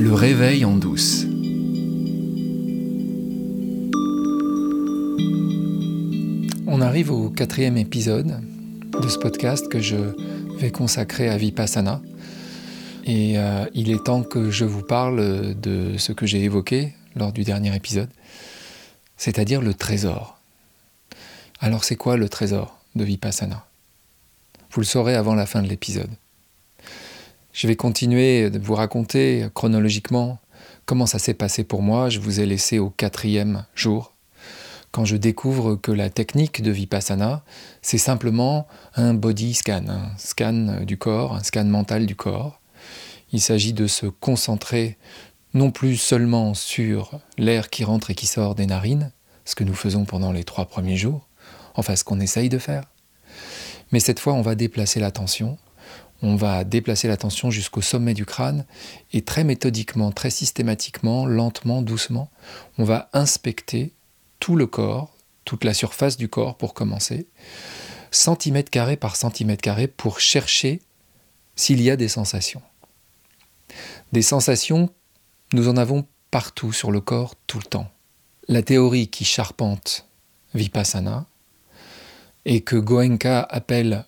Le réveil en douce. On arrive au quatrième épisode de ce podcast que je vais consacrer à Vipassana. Et euh, il est temps que je vous parle de ce que j'ai évoqué lors du dernier épisode, c'est-à-dire le trésor. Alors c'est quoi le trésor de Vipassana? Vous le saurez avant la fin de l'épisode. Je vais continuer de vous raconter chronologiquement comment ça s'est passé pour moi. Je vous ai laissé au quatrième jour, quand je découvre que la technique de Vipassana, c'est simplement un body scan, un scan du corps, un scan mental du corps. Il s'agit de se concentrer non plus seulement sur l'air qui rentre et qui sort des narines, ce que nous faisons pendant les trois premiers jours, enfin ce qu'on essaye de faire, mais cette fois on va déplacer l'attention on va déplacer l'attention jusqu'au sommet du crâne et très méthodiquement, très systématiquement, lentement, doucement, on va inspecter tout le corps, toute la surface du corps pour commencer, centimètre carré par centimètre carré pour chercher s'il y a des sensations. Des sensations, nous en avons partout sur le corps tout le temps. La théorie qui charpente Vipassana et que Goenka appelle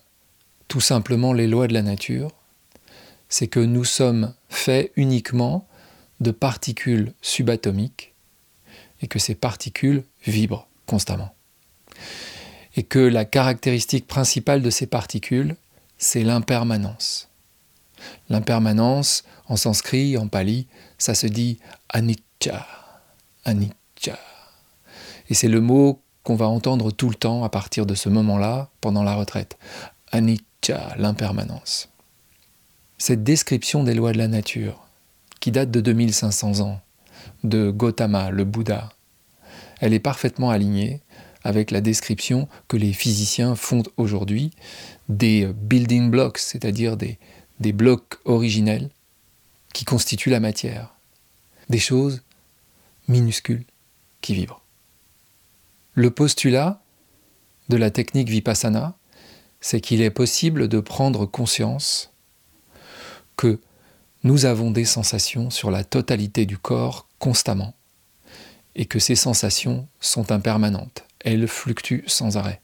tout simplement les lois de la nature, c'est que nous sommes faits uniquement de particules subatomiques et que ces particules vibrent constamment. Et que la caractéristique principale de ces particules, c'est l'impermanence. L'impermanence, en sanskrit, en pali, ça se dit anicca, anicca. Et c'est le mot qu'on va entendre tout le temps à partir de ce moment-là, pendant la retraite. Anicca l'impermanence. Cette description des lois de la nature, qui date de 2500 ans, de Gautama, le Bouddha, elle est parfaitement alignée avec la description que les physiciens font aujourd'hui des building blocks, c'est-à-dire des, des blocs originels qui constituent la matière, des choses minuscules qui vibrent. Le postulat de la technique vipassana, c'est qu'il est possible de prendre conscience que nous avons des sensations sur la totalité du corps constamment et que ces sensations sont impermanentes, elles fluctuent sans arrêt.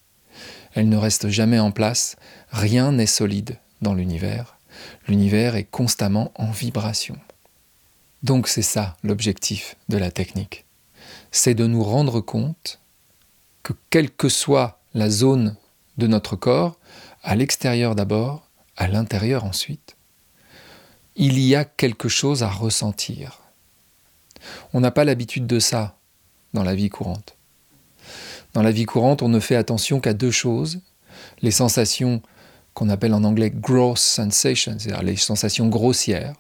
Elles ne restent jamais en place, rien n'est solide dans l'univers, l'univers est constamment en vibration. Donc c'est ça l'objectif de la technique, c'est de nous rendre compte que quelle que soit la zone de notre corps, à l'extérieur d'abord, à l'intérieur ensuite, il y a quelque chose à ressentir. On n'a pas l'habitude de ça dans la vie courante. Dans la vie courante, on ne fait attention qu'à deux choses, les sensations qu'on appelle en anglais gross sensations, c'est-à-dire les sensations grossières,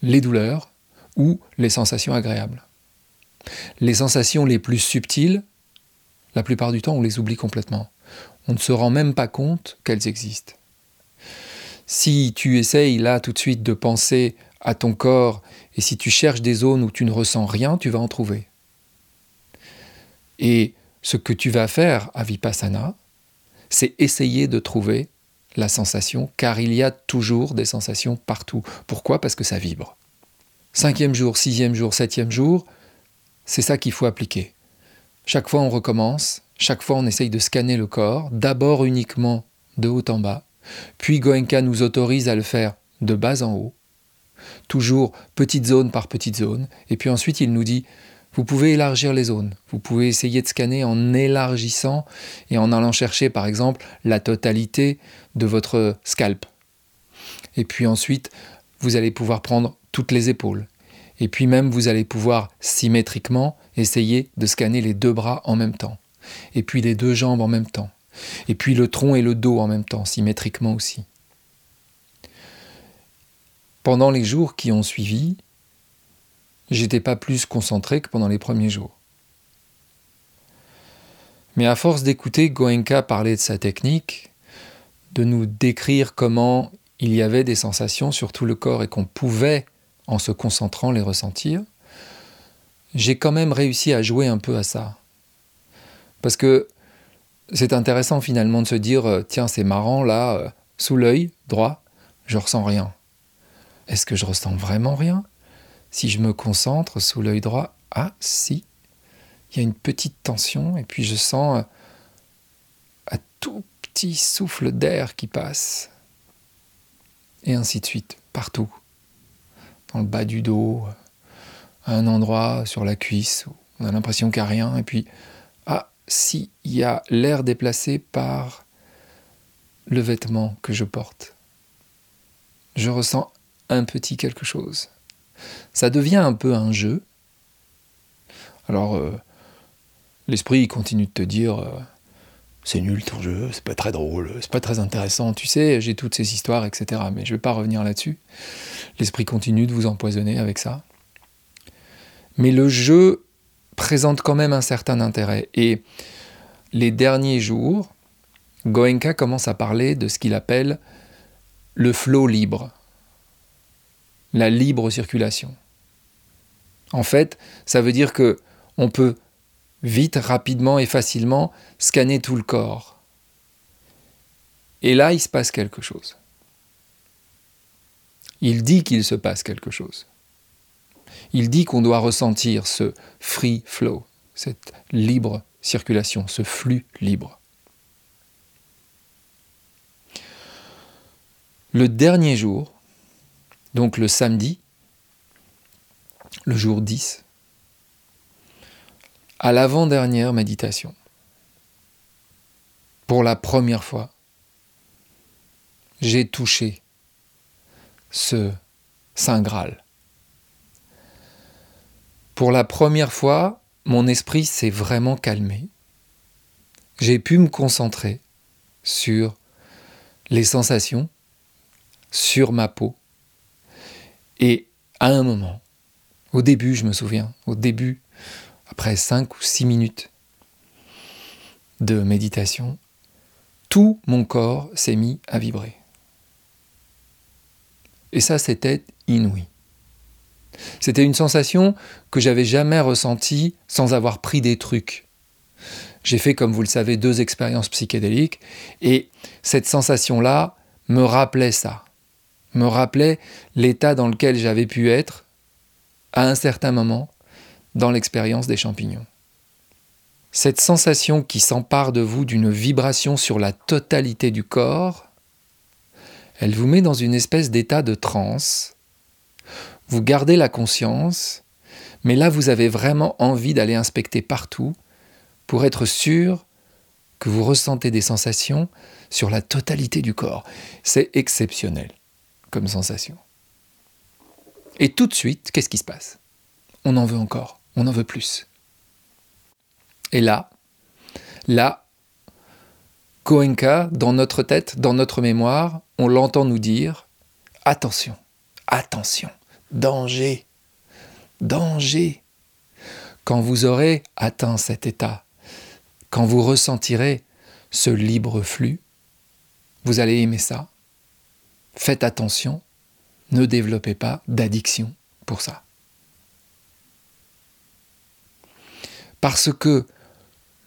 les douleurs ou les sensations agréables. Les sensations les plus subtiles, la plupart du temps, on les oublie complètement on ne se rend même pas compte qu'elles existent. Si tu essayes là tout de suite de penser à ton corps et si tu cherches des zones où tu ne ressens rien, tu vas en trouver. Et ce que tu vas faire à Vipassana, c'est essayer de trouver la sensation, car il y a toujours des sensations partout. Pourquoi? Parce que ça vibre. Cinquième jour, sixième jour, septième jour, c'est ça qu'il faut appliquer. Chaque fois on recommence, chaque fois, on essaye de scanner le corps, d'abord uniquement de haut en bas, puis Goenka nous autorise à le faire de bas en haut, toujours petite zone par petite zone, et puis ensuite il nous dit vous pouvez élargir les zones, vous pouvez essayer de scanner en élargissant et en allant chercher par exemple la totalité de votre scalp. Et puis ensuite, vous allez pouvoir prendre toutes les épaules. Et puis même, vous allez pouvoir symétriquement essayer de scanner les deux bras en même temps et puis les deux jambes en même temps, et puis le tronc et le dos en même temps, symétriquement aussi. Pendant les jours qui ont suivi, j'étais pas plus concentré que pendant les premiers jours. Mais à force d'écouter Goenka parler de sa technique, de nous décrire comment il y avait des sensations sur tout le corps et qu'on pouvait, en se concentrant, les ressentir, j'ai quand même réussi à jouer un peu à ça. Parce que c'est intéressant finalement de se dire, euh, tiens, c'est marrant, là, euh, sous l'œil droit, je ressens rien. Est-ce que je ressens vraiment rien? Si je me concentre sous l'œil droit, ah si, il y a une petite tension et puis je sens un tout petit souffle d'air qui passe. Et ainsi de suite, partout. Dans le bas du dos, à un endroit sur la cuisse où on a l'impression qu'il n'y a rien. Et puis, ah, si, il y a l'air déplacé par le vêtement que je porte. Je ressens un petit quelque chose. Ça devient un peu un jeu. Alors, euh, l'esprit continue de te dire euh, c'est nul ton jeu, c'est pas très drôle, c'est pas très intéressant, tu sais, j'ai toutes ces histoires, etc. Mais je vais pas revenir là-dessus. L'esprit continue de vous empoisonner avec ça. Mais le jeu présente quand même un certain intérêt. Et les derniers jours, Goenka commence à parler de ce qu'il appelle le flot libre, la libre circulation. En fait, ça veut dire que on peut vite, rapidement et facilement scanner tout le corps. Et là, il se passe quelque chose. Il dit qu'il se passe quelque chose. Il dit qu'on doit ressentir ce free flow, cette libre circulation, ce flux libre. Le dernier jour, donc le samedi, le jour 10, à l'avant-dernière méditation, pour la première fois, j'ai touché ce Saint Graal. Pour la première fois, mon esprit s'est vraiment calmé. J'ai pu me concentrer sur les sensations, sur ma peau. Et à un moment, au début, je me souviens, au début, après cinq ou six minutes de méditation, tout mon corps s'est mis à vibrer. Et ça, c'était inouï. C'était une sensation que j'avais jamais ressentie sans avoir pris des trucs. J'ai fait, comme vous le savez, deux expériences psychédéliques et cette sensation-là me rappelait ça, me rappelait l'état dans lequel j'avais pu être à un certain moment dans l'expérience des champignons. Cette sensation qui s'empare de vous d'une vibration sur la totalité du corps, elle vous met dans une espèce d'état de transe. Vous gardez la conscience, mais là vous avez vraiment envie d'aller inspecter partout pour être sûr que vous ressentez des sensations sur la totalité du corps. C'est exceptionnel comme sensation. Et tout de suite, qu'est-ce qui se passe? On en veut encore on en veut plus. Et là, là, Koenka, dans notre tête, dans notre mémoire, on l'entend nous dire attention, attention, danger, danger. Quand vous aurez atteint cet état, quand vous ressentirez ce libre flux, vous allez aimer ça. Faites attention, ne développez pas d'addiction pour ça. Parce que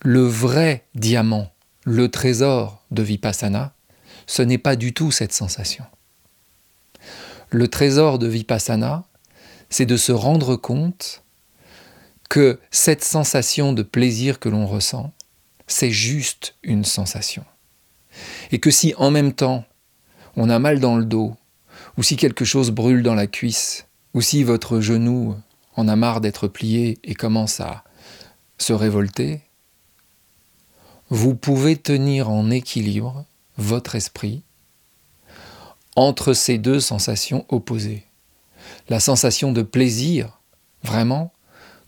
le vrai diamant, le trésor de Vipassana, ce n'est pas du tout cette sensation. Le trésor de Vipassana, c'est de se rendre compte que cette sensation de plaisir que l'on ressent, c'est juste une sensation. Et que si en même temps on a mal dans le dos, ou si quelque chose brûle dans la cuisse, ou si votre genou en a marre d'être plié et commence à se révolter, vous pouvez tenir en équilibre votre esprit entre ces deux sensations opposées. La sensation de plaisir, vraiment,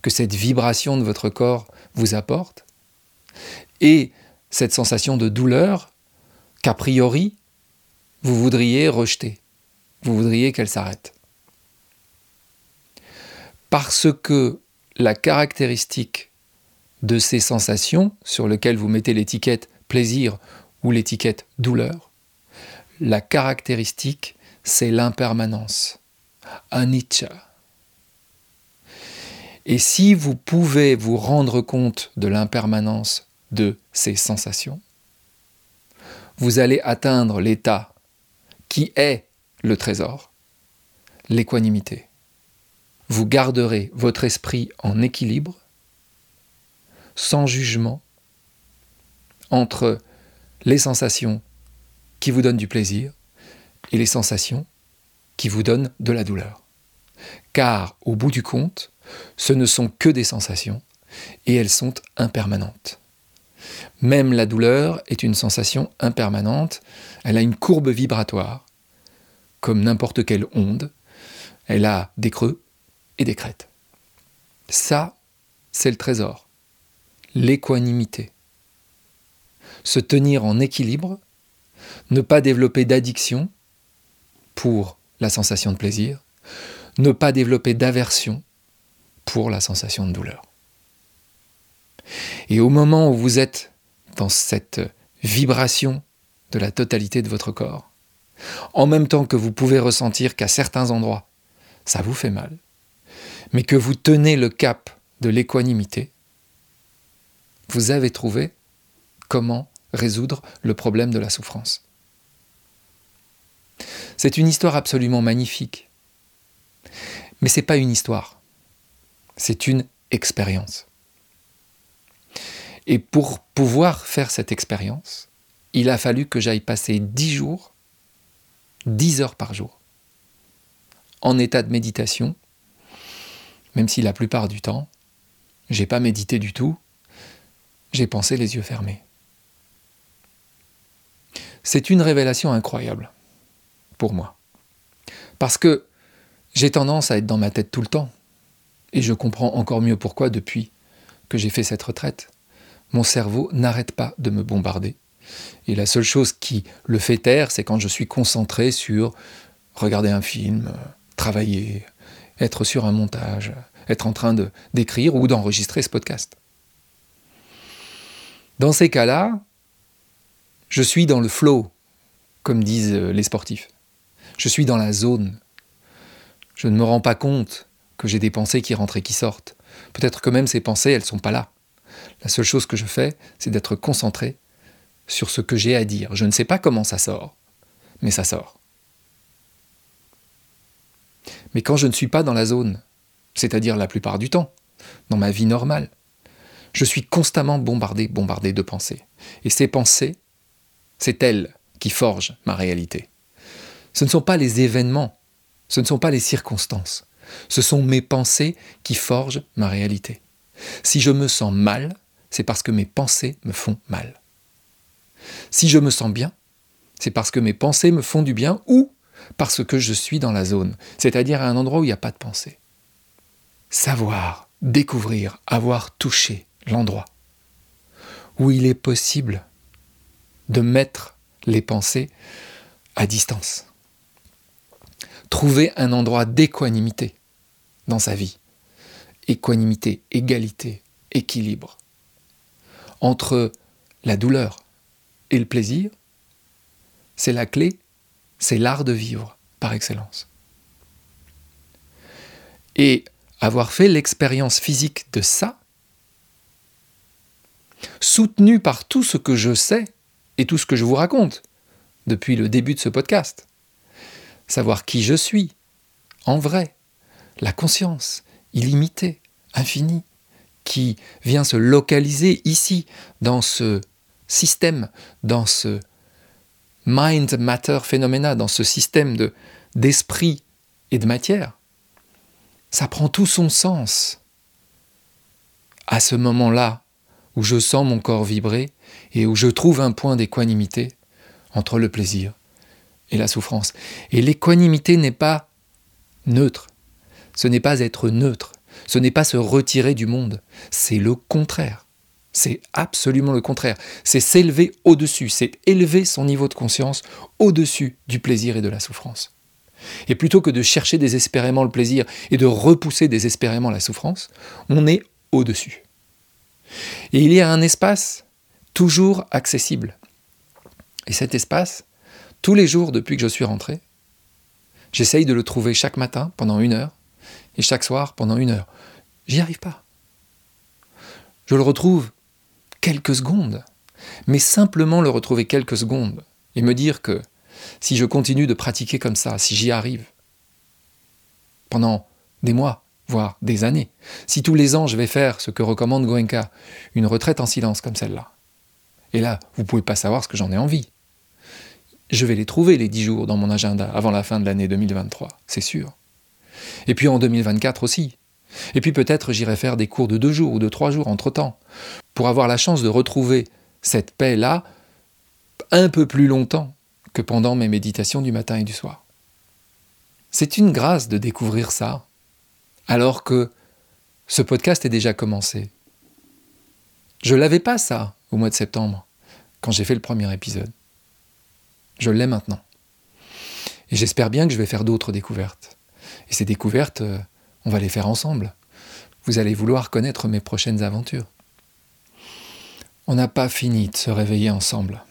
que cette vibration de votre corps vous apporte, et cette sensation de douleur qu'a priori, vous voudriez rejeter, vous voudriez qu'elle s'arrête. Parce que la caractéristique de ces sensations sur lesquelles vous mettez l'étiquette plaisir ou l'étiquette douleur, la caractéristique, c'est l'impermanence, anicca. Et si vous pouvez vous rendre compte de l'impermanence de ces sensations, vous allez atteindre l'état qui est le trésor, l'équanimité. vous garderez votre esprit en équilibre, sans jugement, entre les sensations qui vous donnent du plaisir et les sensations qui vous donnent de la douleur. Car au bout du compte, ce ne sont que des sensations et elles sont impermanentes. Même la douleur est une sensation impermanente, elle a une courbe vibratoire, comme n'importe quelle onde, elle a des creux et des crêtes. Ça, c'est le trésor, l'équanimité. Se tenir en équilibre, ne pas développer d'addiction pour la sensation de plaisir, ne pas développer d'aversion pour la sensation de douleur. Et au moment où vous êtes dans cette vibration de la totalité de votre corps, en même temps que vous pouvez ressentir qu'à certains endroits, ça vous fait mal, mais que vous tenez le cap de l'équanimité, vous avez trouvé comment résoudre le problème de la souffrance. C'est une histoire absolument magnifique. Mais ce n'est pas une histoire, c'est une expérience. Et pour pouvoir faire cette expérience, il a fallu que j'aille passer dix jours, dix heures par jour, en état de méditation, même si la plupart du temps, j'ai pas médité du tout, j'ai pensé les yeux fermés. C'est une révélation incroyable pour moi. Parce que j'ai tendance à être dans ma tête tout le temps. Et je comprends encore mieux pourquoi depuis que j'ai fait cette retraite. Mon cerveau n'arrête pas de me bombarder. Et la seule chose qui le fait taire, c'est quand je suis concentré sur regarder un film, travailler, être sur un montage, être en train d'écrire ou d'enregistrer ce podcast. Dans ces cas-là, je suis dans le flow, comme disent les sportifs. Je suis dans la zone. Je ne me rends pas compte que j'ai des pensées qui rentrent et qui sortent. Peut-être que même ces pensées, elles ne sont pas là. La seule chose que je fais, c'est d'être concentré sur ce que j'ai à dire. Je ne sais pas comment ça sort, mais ça sort. Mais quand je ne suis pas dans la zone, c'est-à-dire la plupart du temps, dans ma vie normale, je suis constamment bombardé, bombardé de pensées. Et ces pensées, c'est elles qui forgent ma réalité. Ce ne sont pas les événements, ce ne sont pas les circonstances, ce sont mes pensées qui forgent ma réalité. Si je me sens mal, c'est parce que mes pensées me font mal. Si je me sens bien, c'est parce que mes pensées me font du bien ou parce que je suis dans la zone, c'est-à-dire à un endroit où il n'y a pas de pensée. Savoir, découvrir, avoir touché l'endroit où il est possible de mettre les pensées à distance trouver un endroit d'équanimité dans sa vie. Équanimité, égalité, équilibre. Entre la douleur et le plaisir, c'est la clé, c'est l'art de vivre par excellence. Et avoir fait l'expérience physique de ça, soutenu par tout ce que je sais et tout ce que je vous raconte depuis le début de ce podcast, savoir qui je suis, en vrai, la conscience illimitée, infinie, qui vient se localiser ici, dans ce système, dans ce mind-matter phénoména, dans ce système de, d'esprit et de matière, ça prend tout son sens. À ce moment-là, où je sens mon corps vibrer et où je trouve un point d'équanimité entre le plaisir et la souffrance. Et l'équanimité n'est pas neutre. Ce n'est pas être neutre. Ce n'est pas se retirer du monde. C'est le contraire. C'est absolument le contraire. C'est s'élever au-dessus. C'est élever son niveau de conscience au-dessus du plaisir et de la souffrance. Et plutôt que de chercher désespérément le plaisir et de repousser désespérément la souffrance, on est au-dessus. Et il y a un espace toujours accessible. Et cet espace, tous les jours depuis que je suis rentré. J'essaye de le trouver chaque matin pendant une heure et chaque soir pendant une heure. J'y arrive pas. Je le retrouve quelques secondes, mais simplement le retrouver quelques secondes et me dire que si je continue de pratiquer comme ça, si j'y arrive, pendant des mois, voire des années. Si tous les ans je vais faire ce que recommande Goenka, une retraite en silence comme celle-là. Et là, vous ne pouvez pas savoir ce que j'en ai envie. Je vais les trouver les 10 jours dans mon agenda avant la fin de l'année 2023, c'est sûr. Et puis en 2024 aussi. Et puis peut-être j'irai faire des cours de deux jours ou de trois jours entre-temps, pour avoir la chance de retrouver cette paix-là un peu plus longtemps que pendant mes méditations du matin et du soir. C'est une grâce de découvrir ça, alors que ce podcast est déjà commencé. Je l'avais pas ça au mois de septembre, quand j'ai fait le premier épisode. Je l'ai maintenant. Et j'espère bien que je vais faire d'autres découvertes. Et ces découvertes, euh, on va les faire ensemble. Vous allez vouloir connaître mes prochaines aventures. On n'a pas fini de se réveiller ensemble.